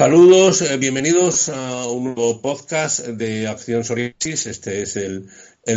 Saludos, eh, bienvenidos a un nuevo podcast de Acción Psoriasis. Este es el,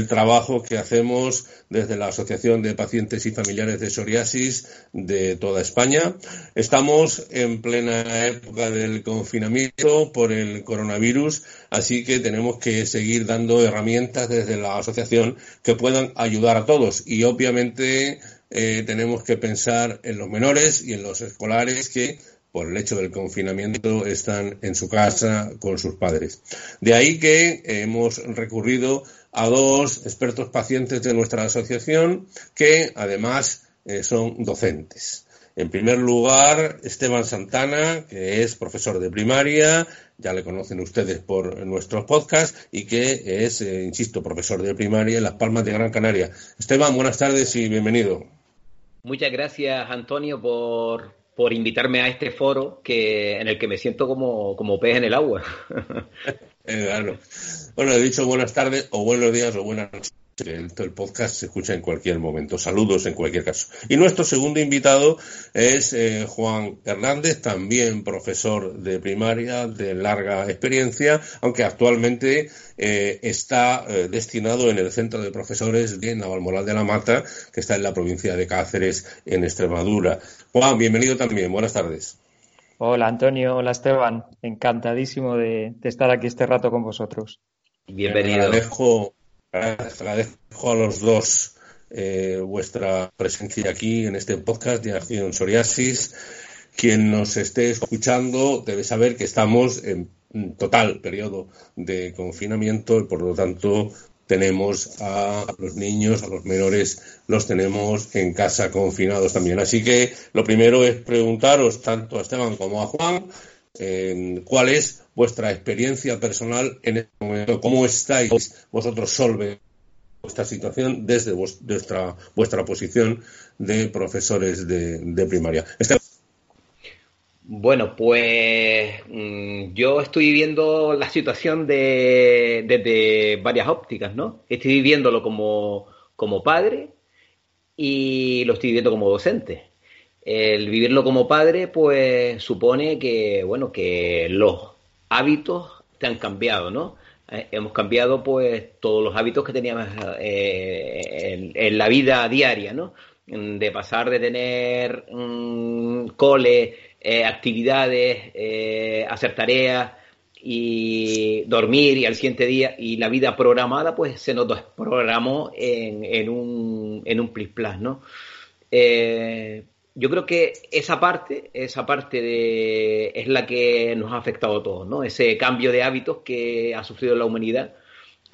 trabajo que hacemos desde la Asociación de Pacientes y Familiares de Psoriasis de toda España. Estamos en plena época del confinamiento por el coronavirus, así que tenemos que seguir dando herramientas desde la asociación que puedan ayudar a todos. Y obviamente eh, tenemos que pensar en los menores y en los escolares que por el hecho del confinamiento están en su casa con sus padres. De ahí que hemos recurrido a dos expertos pacientes de nuestra asociación que además eh, son docentes. En primer lugar, Esteban Santana, que es profesor de primaria, ya le conocen ustedes por nuestros podcasts, y que es, eh, insisto, profesor de primaria en Las Palmas de Gran Canaria. Esteban, buenas tardes y bienvenido. Muchas gracias, Antonio, por, por invitarme a este foro que en el que me siento como, como pez en el agua. Eh. Bueno, he dicho buenas tardes o buenos días o buenas noches. El, el, podcast se escucha en cualquier momento. Saludos en cualquier caso. Y nuestro segundo invitado es eh, Juan Hernández, también profesor de primaria de larga experiencia, aunque actualmente eh, está eh, destinado en el Centro de Profesores de Navalmoral de la Mata, que está en la provincia de Cáceres, en Extremadura. Juan, bienvenido también. Buenas tardes. Hola Antonio, hola Esteban. Encantadísimo de, de estar aquí este rato con vosotros. Bienvenido. Agradezco, agradezco a los dos eh, vuestra presencia aquí en este podcast de Acción Psoriasis. Quien nos esté escuchando debe saber que estamos en total periodo de confinamiento y por lo tanto tenemos a los niños, a los menores, los tenemos en casa confinados también. Así que lo primero es preguntaros tanto a Esteban como a Juan eh, cuál es vuestra experiencia personal en este momento, cómo estáis vosotros solve esta situación desde vuestra, vuestra posición de profesores de, de primaria. Bueno, pues mmm, yo estoy viviendo la situación de, desde varias ópticas, ¿no? Estoy viviéndolo como, como padre y lo estoy viviendo como docente. El vivirlo como padre, pues supone que, bueno, que los hábitos te han cambiado, ¿no? Eh, hemos cambiado, pues, todos los hábitos que teníamos eh, en, la vida diaria, ¿no? De pasar de tener mmm, cole eh, actividades, hacer tareas y dormir y al siguiente día y la vida programada pues se nos desprogramó en, un, en un plis plus, ¿no? Yo creo que esa parte, esa parte de, es la que nos ha afectado a todos, ¿no? Ese cambio de hábitos que ha sufrido la humanidad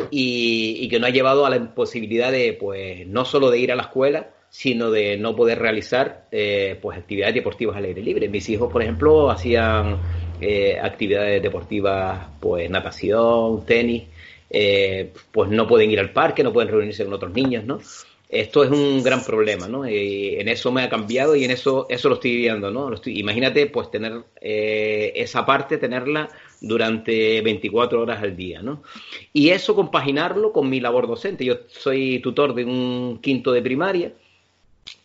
y, y que nos ha llevado a la imposibilidad de, pues, no solo de ir a la escuela, sino de no poder realizar eh, pues actividades deportivas al aire libre. Mis hijos, por ejemplo, hacían eh, actividades deportivas, pues natación, tenis, eh, pues no pueden ir al parque, no pueden reunirse con otros niños, ¿no? Esto es un gran problema, ¿no? Y en eso me ha cambiado y en eso eso lo estoy viviendo, ¿no? Imagínate, pues tener eh, esa parte, tenerla durante 24 horas al día, ¿no? Y eso compaginarlo con mi labor docente. Yo soy tutor de un quinto de primaria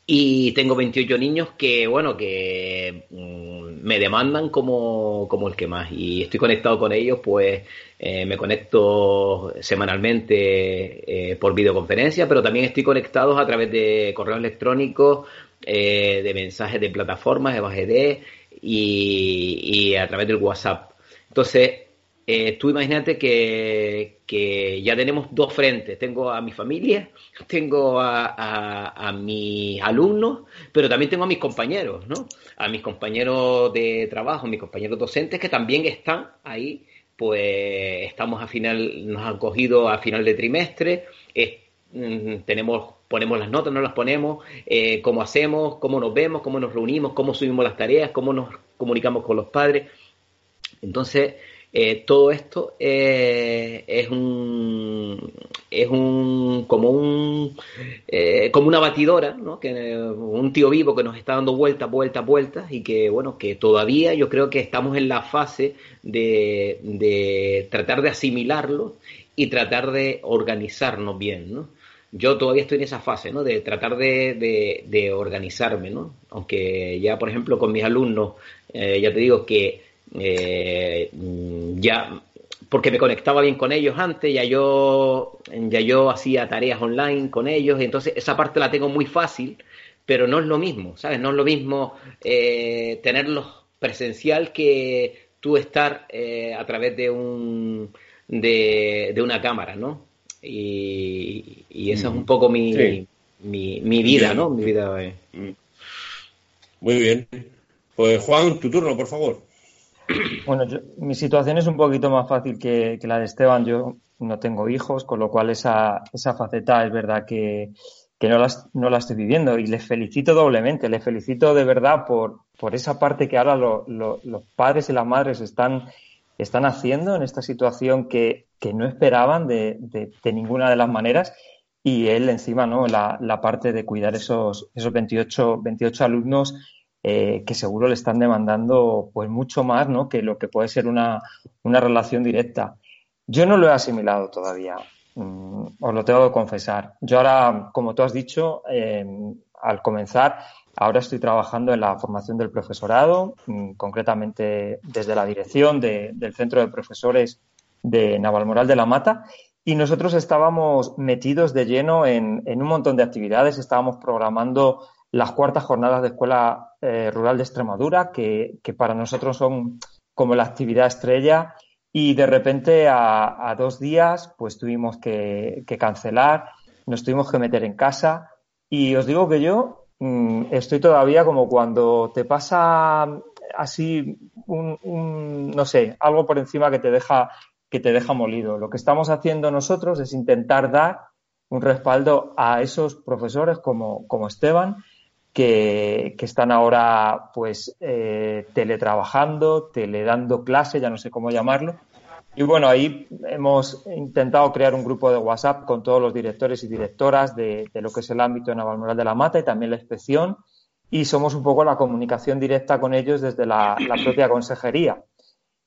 y tengo 28 niños que, bueno, que mmm, me demandan como, como, el que más. Y estoy conectado con ellos, pues eh, me conecto semanalmente eh, por videoconferencia, pero también estoy conectado a través de correos electrónicos, eh, de mensajes de plataformas, de BGD y a través del WhatsApp. Entonces, eh, tú imagínate que, que, ya tenemos dos frentes. Tengo a mi familia, tengo a, a, mis alumnos, pero también tengo a mis compañeros, ¿no? A mis compañeros de trabajo, mis compañeros docentes que también están ahí. Pues estamos a final, nos han cogido a final de trimestre, mm, tenemos ponemos las notas, no las ponemos, eh, cómo hacemos, cómo nos vemos, cómo nos reunimos, cómo subimos las tareas, cómo nos comunicamos con los padres. Entonces, eh, todo esto eh, es un es un como un eh, como una batidora ¿no? que un tío vivo que nos está dando vueltas vueltas vueltas y que bueno que todavía yo creo que estamos en la fase de, de tratar de asimilarlo y tratar de organizarnos bien ¿no? yo todavía estoy en esa fase, ¿no? De tratar de, de, de organizarme, ¿no? Aunque ya, por ejemplo, con mis alumnos, ya te digo que eh, ya porque me conectaba bien con ellos antes, ya yo, ya yo hacía tareas online con ellos, y entonces esa parte la tengo muy fácil, pero no es lo mismo, ¿sabes? No es lo mismo eh, tenerlos presencial que tú estar eh, a través de un de, una cámara, ¿no? Y, y esa es un poco mi, mi, mi, vida, ¿no? Mi vida. Eh. Muy bien. Pues Juan, tu turno, por favor. Bueno, mi situación es un poquito más fácil que, la de Esteban. Yo no tengo hijos, con lo cual esa, esa faceta es verdad que, no, la, no la estoy viviendo y les felicito doblemente. Les felicito de verdad por, por esa parte que ahora los padres y las madres están, están haciendo en esta situación que, no esperaban de, de, ninguna de las maneras. Y él encima, ¿no? La, la parte de cuidar esos, esos 28, 28 alumnos eh, que seguro le están demandando pues mucho más ¿no? que lo que puede ser una, relación directa. Yo no lo he asimilado todavía, mm, os lo tengo que confesar. Yo ahora, como tú has dicho, em, al comenzar, ahora estoy trabajando en la formación del profesorado, mm, concretamente desde la dirección del Centro de Profesores de Navalmoral de la Mata, y nosotros estábamos metidos de lleno en, en un montón de actividades, estábamos programando las cuartas jornadas de Escuela eh, Rural de Extremadura, que, para nosotros son como la actividad estrella, y de repente a, dos días pues tuvimos que, cancelar, nos tuvimos que meter en casa, y os digo que yo mm, estoy todavía como cuando te pasa así un, no sé, algo por encima que te deja que te deja molido. Lo que estamos haciendo nosotros es intentar dar un respaldo a esos profesores como, como Esteban que, están ahora pues eh, teletrabajando, teledando clase, ya no sé cómo llamarlo. Y bueno, ahí hemos intentado crear un grupo de WhatsApp con todos los directores y directoras de, lo que es el ámbito de Navalmoral de la Mata y también la inspección. Y somos un poco la comunicación directa con ellos desde la, propia consejería.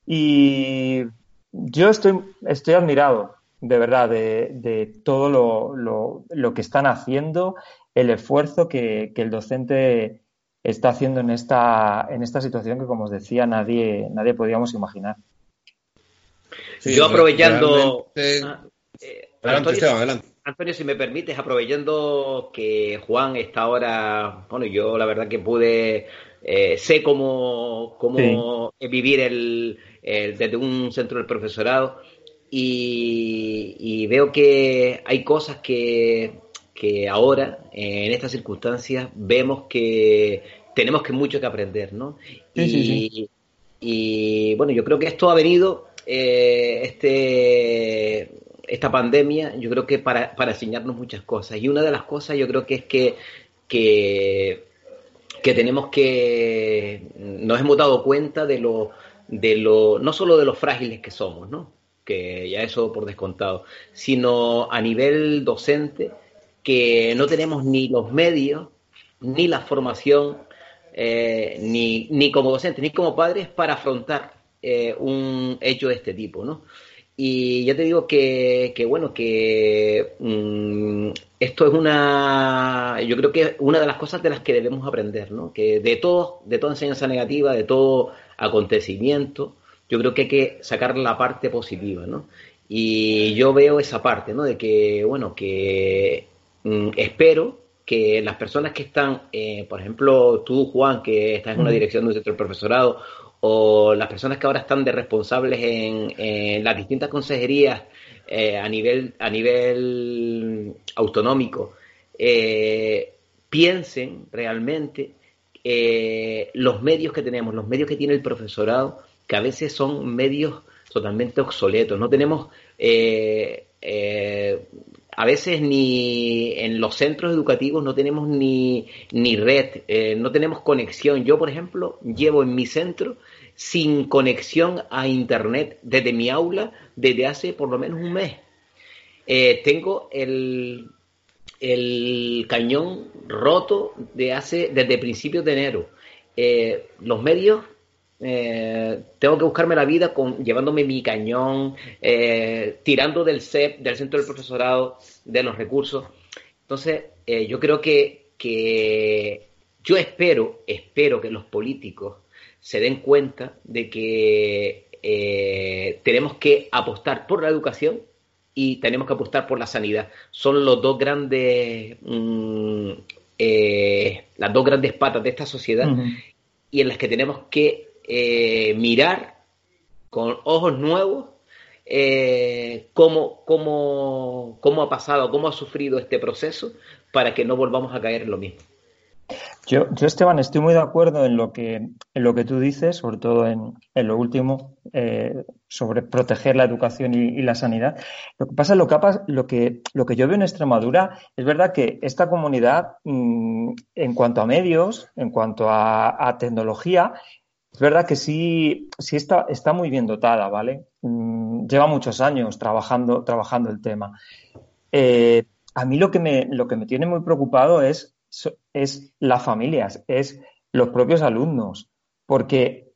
Y yo estoy, estoy admirado, de verdad, de, todo lo, lo, lo, que están haciendo, el esfuerzo que, el docente está haciendo en esta, en esta situación que, como os decía, nadie, nadie podíamos imaginar. Yo aprovechando... Ah, eh, Antonio, si me permites, aprovechando que Juan está ahora, bueno, yo la verdad que pude, eh, sé cómo, cómo vivir el, desde un centro del profesorado y, y, veo que hay cosas que que ahora, en estas circunstancias, vemos que tenemos que mucho que aprender, ¿no? y, y, bueno, yo creo que esto ha venido, eh, este, esta pandemia, yo creo que para, para enseñarnos muchas cosas. Y una de las cosas yo creo que es que, que, que tenemos que, nos hemos dado cuenta de lo, de lo, no solo de los frágiles que somos, ¿no? que ya eso por descontado, sino a nivel docente, que no tenemos ni los medios, ni la formación, eh, ni, ni, como docentes, ni como padres para afrontar eh, un hecho de este tipo, ¿no? Y ya te digo que, bueno, que mm, esto es una, yo creo que es una de las cosas de las que debemos aprender, ¿no? Que de todo, de toda enseñanza negativa, de todo acontecimiento, yo creo que hay que sacar la parte positiva, ¿no? Y yo veo esa parte, ¿no? De que, bueno, que Mm, espero que las personas que están, eh, por ejemplo, tú, Juan, que estás en una dirección de un centro de profesorado, o las personas que ahora están de responsables en, las distintas consejerías eh, a, nivel, a nivel autonómico eh, piensen realmente eh, los medios que tenemos, los medios que tiene el profesorado, que a veces son medios totalmente obsoletos. No tenemos a veces ni en los centros educativos no tenemos ni, ni red, eh, no tenemos conexión. Yo, por ejemplo, llevo en mi centro sin conexión a Internet desde mi aula desde hace por lo menos un mes. Eh, tengo el, el cañón roto de hace, desde principios de enero. Eh, los medios eh, tengo que buscarme la vida con llevándome mi cañón, eh, tirando del CEP, del centro del profesorado, de los recursos. Entonces, eh, yo creo que, que, yo espero, espero que los políticos se den cuenta de que tenemos que apostar por la educación y tenemos que apostar por la sanidad. Son los dos grandes, mm, las dos grandes patas de esta sociedad y en las que tenemos que eh, mirar con ojos nuevos eh, cómo, cómo, cómo ha pasado, cómo ha sufrido este proceso para que no volvamos a caer en lo mismo. Yo, yo, Esteban, estoy muy de acuerdo en lo que, en lo que tú dices, sobre todo en, en lo último, eh, sobre proteger la educación y, la sanidad. Lo que pasa, que, lo que, lo que yo veo en Extremadura, es verdad que esta comunidad, mm, en cuanto a medios, en cuanto a tecnología, es verdad que sí, sí está, está muy bien dotada, ¿vale? Mm, lleva muchos años trabajando, trabajando el tema. Eh, a mí lo que, me, lo que me tiene muy preocupado es, es las familias, es los propios alumnos, porque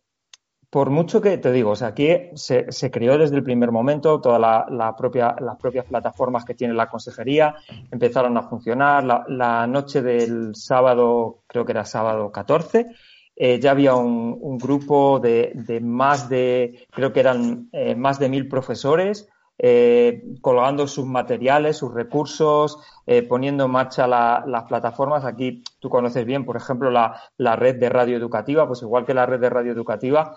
por mucho que te digo, o sea, aquí se, creó desde el primer momento toda la, propia, las propias plataformas que tiene la consejería empezaron a funcionar. La, la, noche del sábado, creo que era sábado 14, eh, ya había un, grupo de, más de, creo que eran eh, más de mil profesores, eh, colgando sus materiales, sus recursos, poniendo en marcha las plataformas. Aquí tú conoces bien, por ejemplo, la, red de radio educativa, pues igual que la red de radio educativa,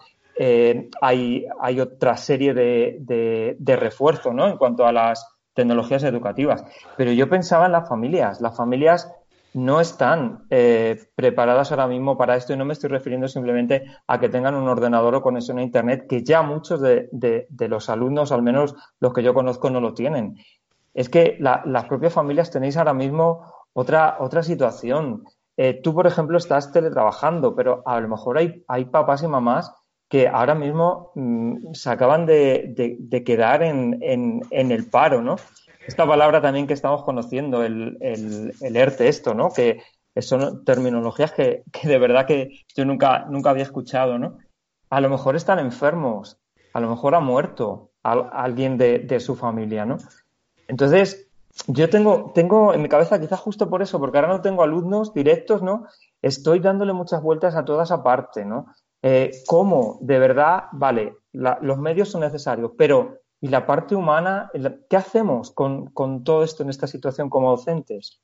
hay, hay otra serie de, de refuerzo ¿no? en cuanto a las tecnologías educativas. Pero yo pensaba en las familias. Las familias no están eh, preparadas ahora mismo para esto y no me estoy refiriendo simplemente a que tengan un ordenador o conexión a Internet, que ya muchos de, los alumnos, al menos los que yo conozco, no lo tienen. Es que las propias familias tenéis ahora mismo otra, otra situación. Eh, tú, por ejemplo, estás teletrabajando, pero a lo mejor hay, papás y mamás que ahora mismo mm, se acaban de, quedar en el paro, ¿no? Esta palabra también que estamos conociendo, el, el, ERTE, esto, ¿no? Que son terminologías que, de verdad que yo nunca, nunca había escuchado, ¿no? A lo mejor están enfermos, a lo mejor ha muerto alguien de, su familia, ¿no? Entonces, yo tengo, tengo en mi cabeza, quizás justo por eso, porque ahora no tengo alumnos directos, ¿no? Estoy dándole muchas vueltas a toda esa parte, ¿no? Eh, ¿Cómo? De verdad, vale, los medios son necesarios, pero y la parte humana, ¿qué hacemos con, todo esto en esta situación como docentes?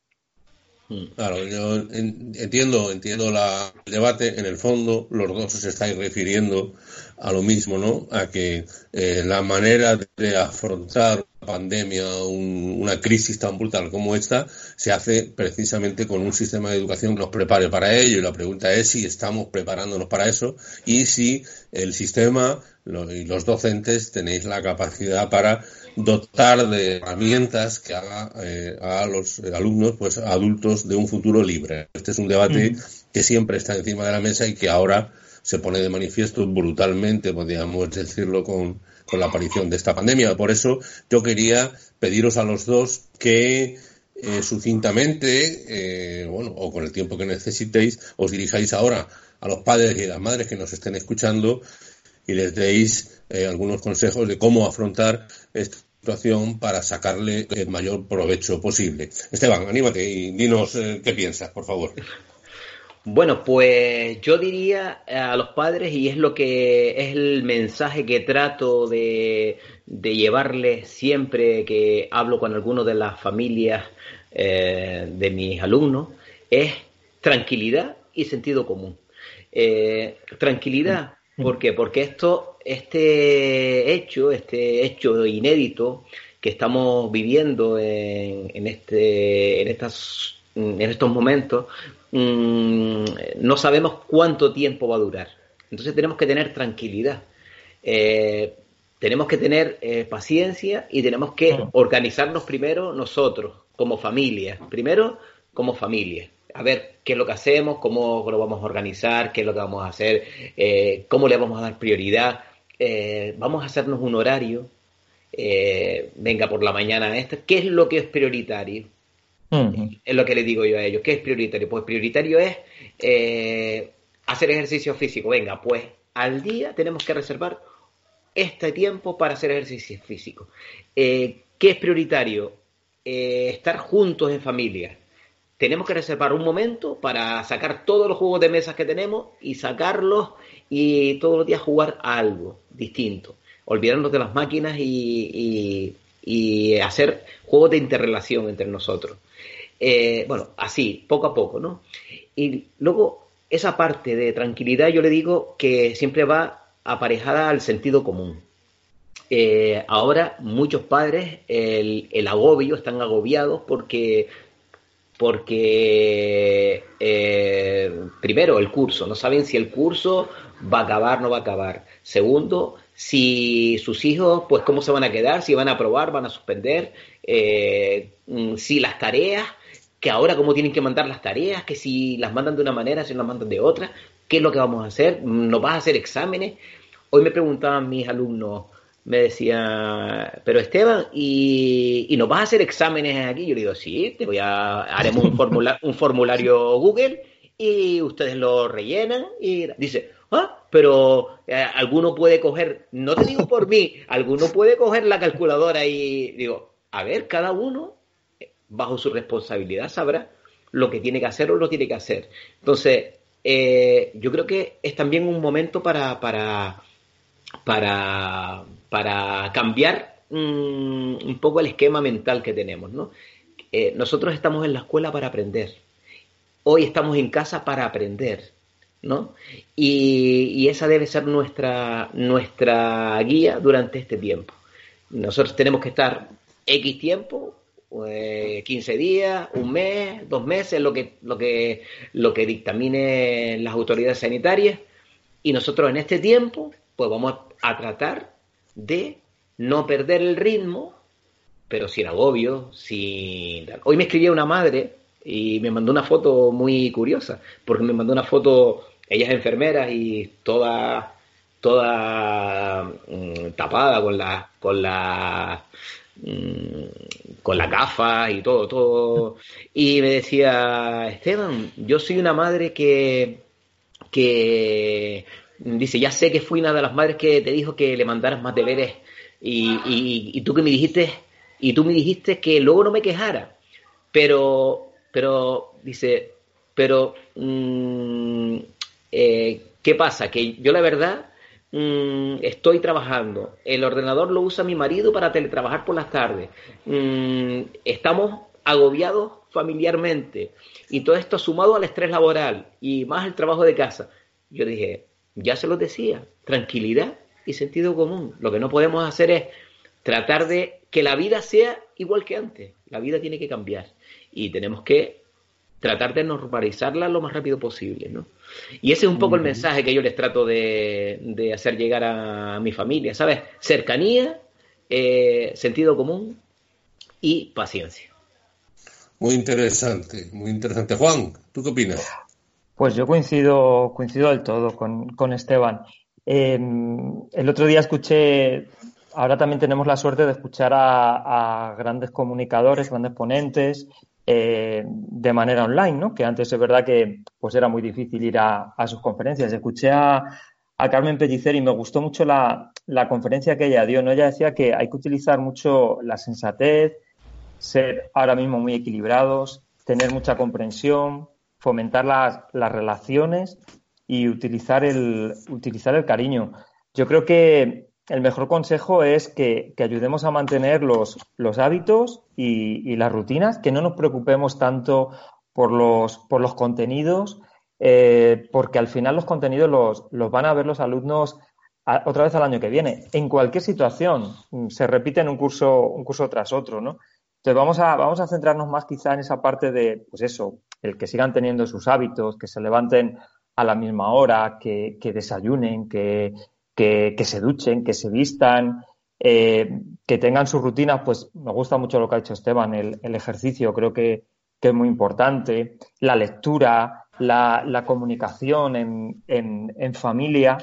Mm, claro, yo entiendo, entiendo el debate. En el fondo, los dos os estáis refiriendo a lo mismo, ¿no? A que eh, la manera de afrontar una pandemia, una crisis tan brutal como esta, se hace precisamente con un sistema de educación que nos prepare para ello. Y la pregunta es si estamos preparándonos para eso y si el sistema y los docentes tenéis la capacidad para dotar de herramientas que haga eh, a los alumnos pues adultos de un futuro libre. Este es un debate que siempre está encima de la mesa y que ahora se pone de manifiesto brutalmente, podríamos decirlo, con, la aparición de esta pandemia. Por eso yo quería pediros a los dos que eh, sucintamente, eh, bueno, o con el tiempo que necesitéis, os dirijáis ahora a los padres y las madres que nos estén escuchando y les deis eh, algunos consejos de cómo afrontar esta situación para sacarle el mayor provecho posible. Esteban, anímate y dinos eh, qué piensas, por favor. Bueno, pues yo diría a los padres, y es lo que es el mensaje que trato de, de llevarles siempre que hablo con alguno de las familias eh, de mis alumnos, es tranquilidad y sentido común. tranquilidad ¿Por qué? Porque esto, este hecho, este hecho inédito que estamos viviendo en, este, en, estas, en estos momentos, mm, no sabemos cuánto tiempo va a durar. Entonces tenemos que tener tranquilidad. Eh, tenemos que tener eh, paciencia y tenemos que organizarnos primero nosotros, como familia. Primero, como familia. A ver qué es lo que hacemos, cómo lo vamos a organizar, qué es lo que vamos a hacer, eh, cómo le vamos a dar prioridad. vamos a hacernos un horario. venga, por la mañana esta. ¿Qué es lo que es prioritario? Es lo que le digo yo a ellos. ¿Qué es prioritario? Pues prioritario es hacer ejercicio físico. Venga, pues al día tenemos que reservar este tiempo para hacer ejercicio físico. Eh, ¿Qué es prioritario? Eh, estar juntos en familia. Tenemos que reservar un momento para sacar todos los juegos de mesas que tenemos y sacarlos y todos los días jugar algo distinto. Olvidarnos de las máquinas y, hacer juegos de interrelación entre nosotros. Eh, bueno, así, poco a poco, ¿no? Y luego esa parte de tranquilidad yo le digo que siempre va aparejada al sentido común. Eh, ahora muchos padres el, agobio, están agobiados porque, porque eh, primero el curso, no saben si el curso va a acabar, o no va a acabar. Segundo, si sus hijos, pues cómo se van a quedar, si van a aprobar, van a suspender, eh, mm, si las tareas, que ahora cómo tienen que mandar las tareas, que si las mandan de una manera, si las mandan de otra, qué es lo que vamos a hacer, nos vas a hacer exámenes. Hoy me preguntaban mis alumnos, me decía, pero Esteban, ¿y, ¿y nos vas a hacer exámenes aquí? Yo le digo, sí, te voy a, haremos un, un formulario Google y ustedes lo rellenan y dice, ah, pero eh, alguno puede coger, no te digo por mí, alguno puede coger la calculadora y digo, a ver, cada uno bajo su responsabilidad sabrá lo que tiene que hacer o lo tiene que hacer. Entonces, eh, yo creo que es también un momento para, para, para, para cambiar mm, un poco el esquema mental que tenemos. ¿no? Eh, nosotros estamos en la escuela para aprender. Hoy estamos en casa para aprender. ¿no? Y, esa debe ser nuestra, nuestra guía durante este tiempo. Nosotros tenemos que estar X tiempo 15 eh, días, un mes, dos meses, lo que, lo que, lo que dictaminen las autoridades sanitarias. Y nosotros en este tiempo, pues vamos a tratar de no perder el ritmo, pero sin agobio, sin... Hoy me escribía una madre y me mandó una foto muy curiosa, porque me mandó una foto, ella es enfermera y toda, toda mm, tapada con la, con la Mm, con la gafa y todo, todo. Y me decía, Esteban, yo soy una madre que, que dice, ya sé que fui una de las madres que te dijo que le mandaras más deberes y, y, tú que me dijiste, y tú me dijiste que luego no me quejara. Pero, pero, dice, pero, mm, eh, ¿qué pasa? Que yo la verdad Mm, estoy trabajando, el ordenador lo usa mi marido para teletrabajar por las tardes, mm, estamos agobiados familiarmente y todo esto sumado al estrés laboral y más el trabajo de casa. Yo dije, ya se lo decía, tranquilidad y sentido común. Lo que no podemos hacer es tratar de que la vida sea igual que antes. La vida tiene que cambiar y tenemos que tratar de normalizarla lo más rápido posible, ¿no? Y ese es un poco el mensaje que yo les trato de, hacer llegar a mi familia, ¿sabes? Cercanía, eh, sentido común y paciencia. Muy interesante, muy interesante. Juan, ¿tú qué opinas? Pues yo coincido, coincido del todo con, Esteban. Em, el otro día escuché, ahora también tenemos la suerte de escuchar a grandes comunicadores, grandes ponentes, eh, de manera online, ¿no? Que antes es verdad que pues era muy difícil ir a, sus conferencias. Escuché a, Carmen Pellicer y me gustó mucho la, conferencia que ella dio, ¿no? Ella decía que hay que utilizar mucho la sensatez, ser ahora mismo muy equilibrados, tener mucha comprensión, fomentar las, las relaciones y utilizar el, utilizar el cariño. Yo creo que el mejor consejo es que, ayudemos a mantener los, los hábitos y, las rutinas, que no nos preocupemos tanto por los, por los contenidos eh, porque al final los contenidos los, los van a ver los alumnos otra vez al año que viene, en cualquier situación. Mm, se repite en un curso, un curso tras otro, ¿no? Entonces vamos a, vamos a centrarnos más quizá en esa parte de, pues eso, el que sigan teniendo sus hábitos, que se levanten a la misma hora, que, desayunen, que, que, se duchen, que se vistan, eh, que tengan sus rutinas, pues me gusta mucho lo que ha hecho Esteban, el, ejercicio creo que, es muy importante, la lectura, la, comunicación en, en, familia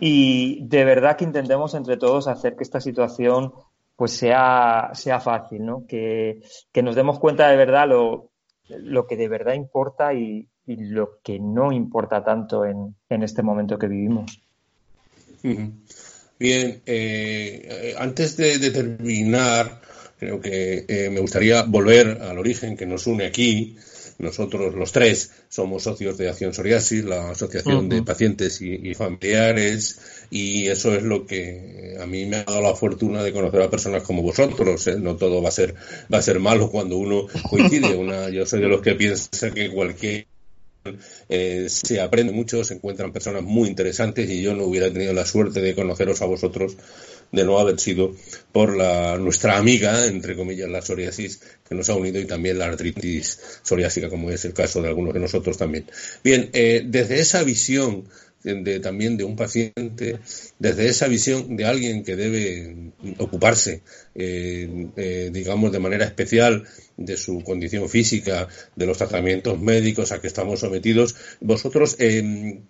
y de verdad que intentemos entre todos hacer que esta situación pues sea, sea fácil, ¿no? Que, nos demos cuenta de verdad lo, lo que de verdad importa y, lo que no importa tanto en, en este momento que vivimos. Bien, eh, antes de, terminar, creo que eh, me gustaría volver al origen que nos une aquí. Nosotros los tres somos socios de Acción Psoriasis, la asociación de pacientes y, familiares, y eso es lo que a mí me ha dado la fortuna de conocer a personas como vosotros. ¿eh? No todo va a ser va a ser malo cuando uno coincide. Una, yo soy de los que piensa que cualquier eh, se aprende mucho, se encuentran personas muy interesantes y yo no hubiera tenido la suerte de conoceros a vosotros de no haber sido por la, nuestra amiga, entre comillas, la psoriasis que nos ha unido y también la artritis psoriásica, como es el caso de algunos de nosotros también. Bien, eh, desde esa visión de, también de un paciente, desde esa visión de alguien que debe ocuparse, eh, eh, digamos, de manera especial de su condición física, de los tratamientos médicos a que estamos sometidos, vosotros eh,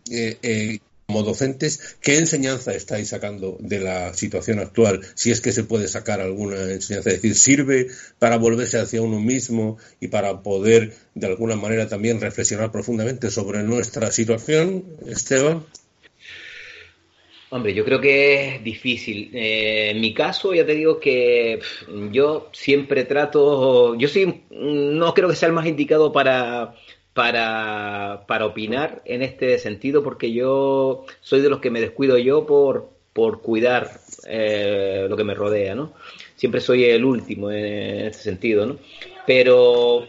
como docentes, ¿qué enseñanza estáis sacando de la situación actual? Si es que se puede sacar alguna enseñanza, es decir, ¿sirve para volverse hacia uno mismo y para poder de alguna manera también reflexionar profundamente sobre nuestra situación, Esteban? Hombre, yo creo que es difícil. Eh, en mi caso, ya te digo que yo siempre trato, yo sí, no creo que sea el más indicado para para, para opinar en este sentido, porque yo soy de los que me descuido yo por, por cuidar eh, lo que me rodea, ¿no? Siempre soy el último en este sentido, ¿no? Pero,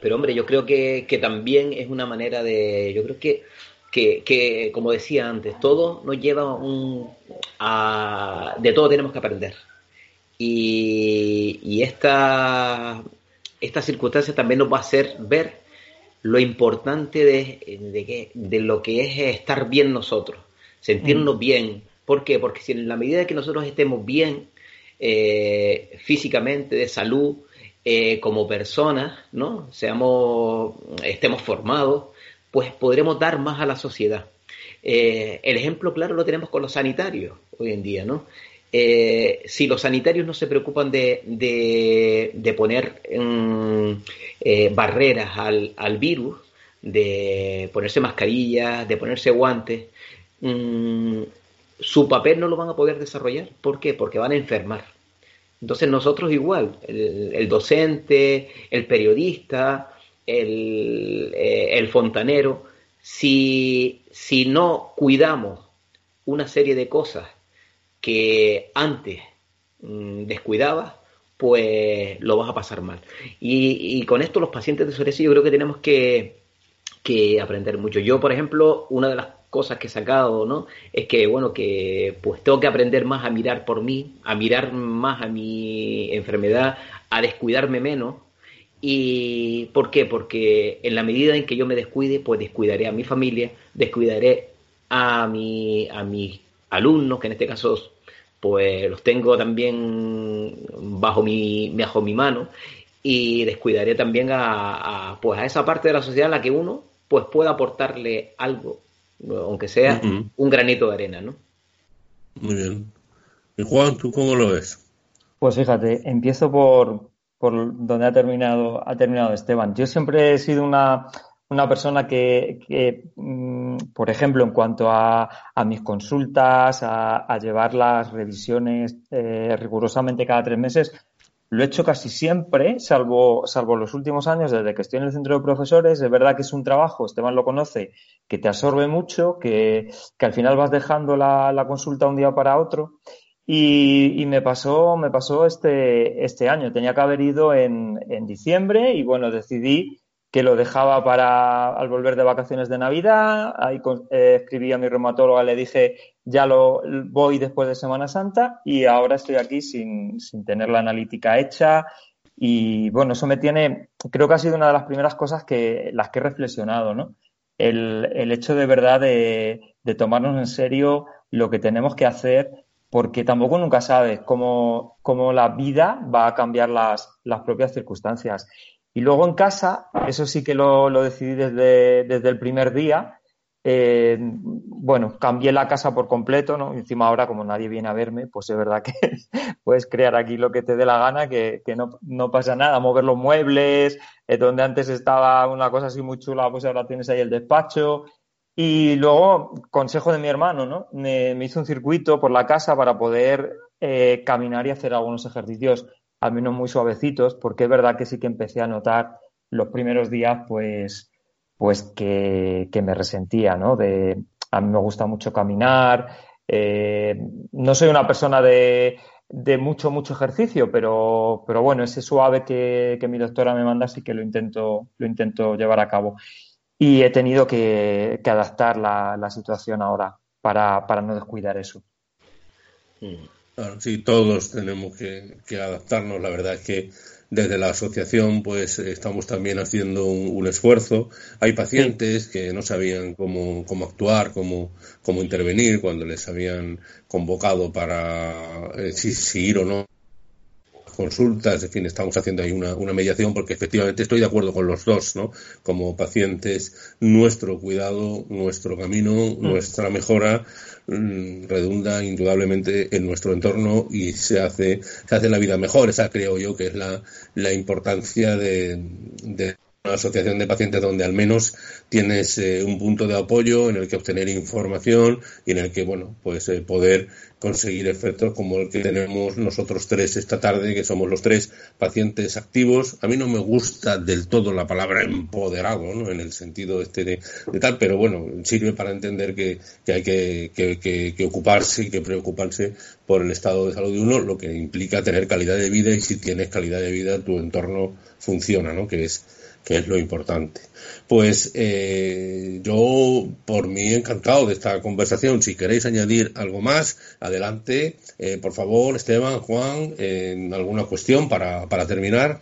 pero hombre, yo creo que, que también es una manera de, yo creo que, que, que como decía antes, todo nos lleva un, a, de todo tenemos que aprender. Y, y esta, esta circunstancia también nos va a hacer ver lo importante de, de, lo que es estar bien nosotros, sentirnos mm. bien. ¿Por qué? Porque si en la medida que nosotros estemos bien eh, físicamente, de salud, eh, como personas, ¿no? Seamos, estemos formados, pues podremos dar más a la sociedad. Eh, el ejemplo claro lo tenemos con los sanitarios hoy en día, ¿no? Eh, si los sanitarios no se preocupan de, de, poner mm, eh, barreras al, virus, de ponerse mascarillas, de ponerse guantes, mm, su papel no lo van a poder desarrollar. ¿Por qué? Porque van a enfermar. Entonces nosotros igual, el, docente, el periodista, el, eh, el fontanero, si, si no cuidamos una serie de cosas que antes mm, descuidabas, pues lo vas a pasar mal. Y, con esto los pacientes de psoriasis yo creo que tenemos que, que, aprender mucho. Yo, por ejemplo, una de las cosas que he sacado, ¿no? Es que, bueno, que pues tengo que aprender más a mirar por mí, a mirar más a mi enfermedad, a descuidarme menos. ¿Y por qué? Porque en la medida en que yo me descuide, pues descuidaré a mi familia, descuidaré a, mi, a mis alumnos, que en este caso pues los tengo también bajo mi, bajo mi mano y descuidaré también a, pues a esa parte de la sociedad a la que uno pues pueda aportarle algo, aunque sea un granito de arena, ¿no? Muy bien. ¿Y Juan, tú cómo lo ves? Pues fíjate, empiezo por, por donde ha terminado, ha terminado Esteban. Yo siempre he sido una, una persona que, mm, por ejemplo, en cuanto a, mis consultas, a, llevar las revisiones eh, rigurosamente cada tres meses, lo he hecho casi siempre, salvo, salvo los últimos años, desde que estoy en el centro de profesores. Es verdad que es un trabajo, Esteban lo conoce, que te absorbe mucho, que, al final vas dejando la, consulta un día para otro. Y, me pasó, me pasó este, este año. Tenía que haber ido en, en diciembre y bueno, decidí que lo dejaba para al volver de vacaciones de Navidad. Ahí eh, escribí a mi reumatóloga, le dije, ya lo voy después de Semana Santa y ahora estoy aquí sin, sin tener la analítica hecha. Y bueno, eso me tiene, creo que ha sido una de las primeras cosas que las que he reflexionado, ¿no? El, el hecho de verdad de, de tomarnos en serio lo que tenemos que hacer porque tampoco nunca sabes cómo, cómo la vida va a cambiar las, las propias circunstancias. Y luego en casa, eso sí que lo, decidí desde, desde, el primer día. Eh, bueno, cambié la casa por completo, ¿no? Encima ahora, como nadie viene a verme, pues es verdad que puedes crear aquí lo que te dé la gana, que, que no, no, pasa nada. Mover los muebles, eh, donde antes estaba una cosa así muy chula, pues ahora tienes ahí el despacho. Y luego, consejo de mi hermano, ¿no? Me, me hizo un circuito por la casa para poder eh, caminar y hacer algunos ejercicios, al menos muy suavecitos, porque es verdad que sí que empecé a notar los primeros días, pues, pues que, me resentía, ¿no? De, a mí me gusta mucho caminar, eh, no soy una persona de, de, mucho, mucho ejercicio, pero, pero bueno, ese suave que, que mi doctora me manda sí que lo intento, lo intento llevar a cabo y he tenido que, adaptar la, situación ahora para, para, no descuidar eso. Sí, todos tenemos que, adaptarnos. La verdad es que desde la asociación pues estamos también haciendo un, esfuerzo. Hay pacientes que no sabían cómo, cómo actuar, cómo, cómo, intervenir cuando les habían convocado para eh, si, si ir o no consultas, en fin, estamos haciendo ahí una, una, mediación porque efectivamente estoy de acuerdo con los dos, ¿no? Como pacientes, nuestro cuidado, nuestro camino, mm. nuestra mejora mmm, redunda indudablemente en nuestro entorno y se hace, se hace la vida mejor. Esa creo yo que es la, la importancia de, de una asociación de pacientes donde al menos tienes eh, un punto de apoyo en el que obtener información y en el que, bueno, pues eh, poder conseguir efectos como el que tenemos nosotros tres esta tarde, que somos los tres pacientes activos. A mí no me gusta del todo la palabra empoderado, ¿no? En el sentido este de, tal, pero bueno, sirve para entender que, que hay que, que, que, ocuparse y que preocuparse por el estado de salud de uno, lo que implica tener calidad de vida y si tienes calidad de vida tu entorno funciona, ¿no? Que es que es lo importante. Pues eh, yo, por mí, encantado de esta conversación. Si queréis añadir algo más, adelante. Eh, por favor, Esteban, Juan, en alguna cuestión para, para terminar.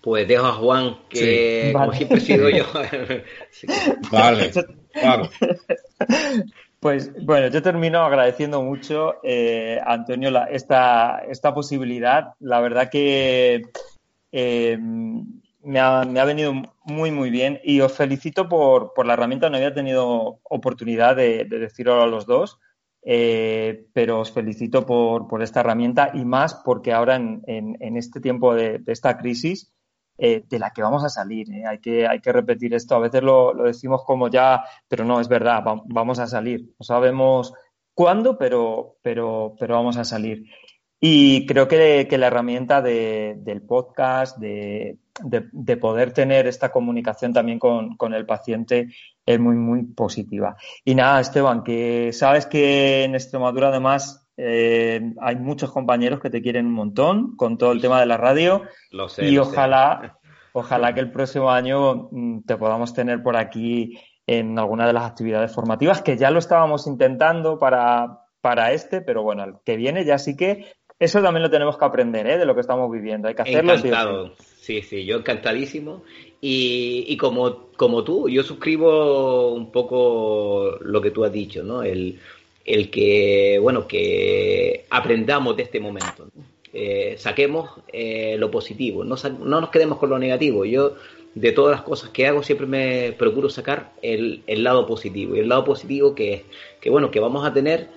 Pues dejo a Juan, que sí. como vale. siempre he sido yo. vale, claro. Pues bueno, yo termino agradeciendo mucho, eh, Antonio, la, esta, esta posibilidad. La verdad que eh, me, ha, me, ha, venido muy, muy bien y os felicito por, por la herramienta. No había tenido oportunidad de, de decirlo a los dos, eh, pero os felicito por, por, esta herramienta y más porque ahora en, en, este tiempo de, esta crisis eh, de la que vamos a salir. Hay, que, hay que repetir esto. A veces lo, lo, decimos como ya, pero no, es verdad, va, vamos a salir. No sabemos cuándo, pero, pero, pero vamos a salir. Y creo que, que la herramienta de, del podcast, de, de, de, poder tener esta comunicación también con, con, el paciente es muy, muy positiva. Y nada, Esteban, que sabes que en Extremadura además eh, hay muchos compañeros que te quieren un montón con todo el tema de la radio. Lo sé, y lo ojalá, sé. ojalá que el próximo año mm, te podamos tener por aquí en alguna de las actividades formativas, que ya lo estábamos intentando para, para este, pero bueno, el que viene ya sí que eso también lo tenemos que aprender, ¿eh? De lo que estamos viviendo. Hay que hacerlo. Encantado. Sí, sí, yo encantadísimo. Y, y como, como tú, yo suscribo un poco lo que tú has dicho, ¿no? El, el que, bueno, que aprendamos de este momento. Eh, saquemos eh, lo positivo, no, no, nos quedemos con lo negativo. Yo, de todas las cosas que hago, siempre me procuro sacar el, el lado positivo. Y el lado positivo que es que, bueno, que vamos a tener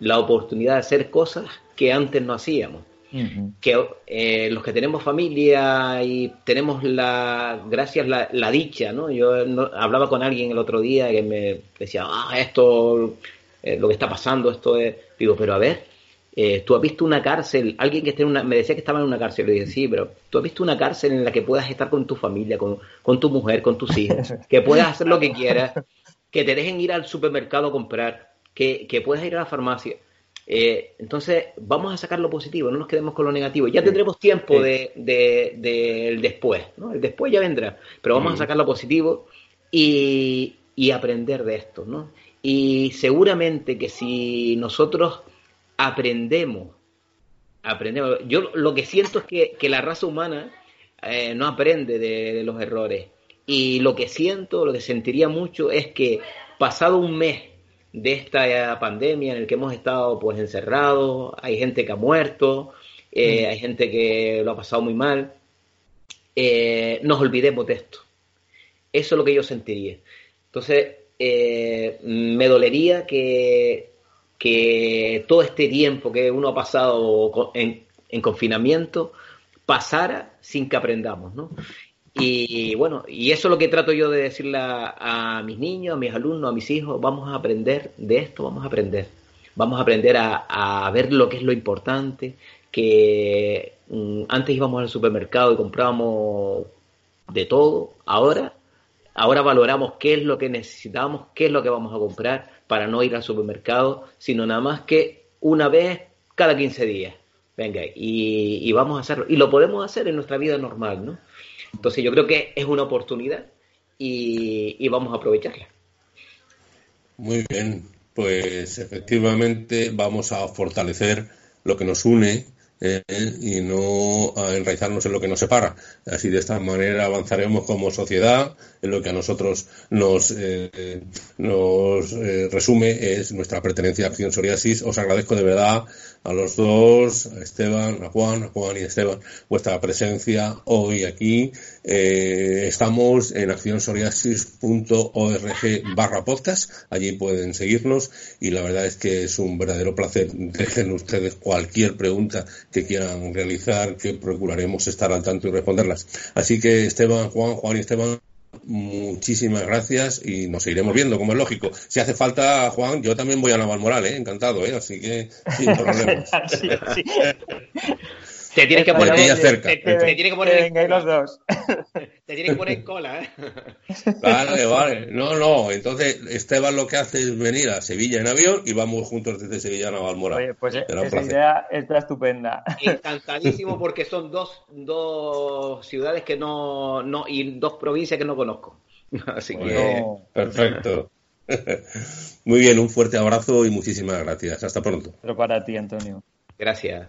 la oportunidad de hacer cosas que antes no hacíamos. Uh -huh. Que eh, los que tenemos familia y tenemos la, gracias, la, la dicha, ¿no? Yo no, hablaba con alguien el otro día que me decía, ah, esto, eh, lo que está pasando, esto es. Digo, pero a ver, eh, tú has visto una cárcel, alguien que esté en una, me decía que estaba en una cárcel, le dije, sí, pero tú has visto una cárcel en la que puedas estar con tu familia, con, con tu mujer, con tus hijos, que puedas hacer lo que quieras, que te dejen ir al supermercado a comprar, que, que puedas ir a la farmacia Eh, entonces, vamos a sacar lo positivo, no nos quedemos con lo negativo. Ya tendremos tiempo del de, después, ¿no? El después ya vendrá, pero vamos a sacar lo positivo y, y aprender de esto, ¿no? Y seguramente que si nosotros aprendemos, aprendemos, yo lo que siento es que, la raza humana eh, no aprende de, los errores. Y lo que siento, lo que sentiría mucho es que pasado un mes de esta pandemia en el que hemos estado pues encerrados, hay gente que ha muerto, eh, mm. hay gente que lo ha pasado muy mal, eh, nos olvidemos de esto. Eso es lo que yo sentiría. Entonces, eh, me dolería que, que todo este tiempo que uno ha pasado en, confinamiento pasara sin que aprendamos, ¿no? Y bueno, y eso es lo que trato yo de decirle a, mis niños, a mis alumnos, a mis hijos, vamos a aprender de esto, vamos a aprender. Vamos a aprender a, a ver lo que es lo importante, que mm, antes íbamos al supermercado y comprábamos de todo, ahora Ahora valoramos qué es lo que necesitamos, qué es lo que vamos a comprar para no ir al supermercado, sino nada más que una vez cada 15 días. Venga, y, vamos a hacerlo. Y lo podemos hacer en nuestra vida normal, ¿no? Entonces yo creo que es una oportunidad y, vamos a aprovecharla. Muy bien, pues efectivamente vamos a fortalecer lo que nos une eh, y no a enraizarnos en lo que nos separa. Así de esta manera avanzaremos como sociedad. En lo que a nosotros nos, eh, nos eh, resume es nuestra pertenencia a Acción Psoriasis. Os agradezco de verdad a los dos, a Esteban, a Juan, a Juan y a Esteban, vuestra presencia hoy aquí. Estamos en accionsoriasis.org barra podcast, allí pueden seguirnos y la verdad es que es un verdadero placer. Dejen ustedes cualquier pregunta que quieran realizar, que procuraremos estar al tanto y responderlas. Así que Esteban, Juan, Juan y Esteban, Muchísimas gracias y nos seguiremos viendo, como es lógico. Si hace falta, Juan, yo también voy a Navalmoral, ¿eh? encantado, ¿eh? así que sin problemas. Te tienes que poner cerca. Te, que poner los dos. Te tienes que poner en cola, ¿eh? Vale, vale. No, no. Entonces, Esteban lo que hace es venir a Sevilla en avión y vamos juntos desde Sevilla a Navalmoral. Oye, pues esa idea está estupenda. Encantadísimo porque son dos, dos ciudades que no, no y dos provincias que no conozco. Así que perfecto. Muy bien, un fuerte abrazo y muchísimas gracias. Hasta pronto. Pero para ti, Antonio. Gracias.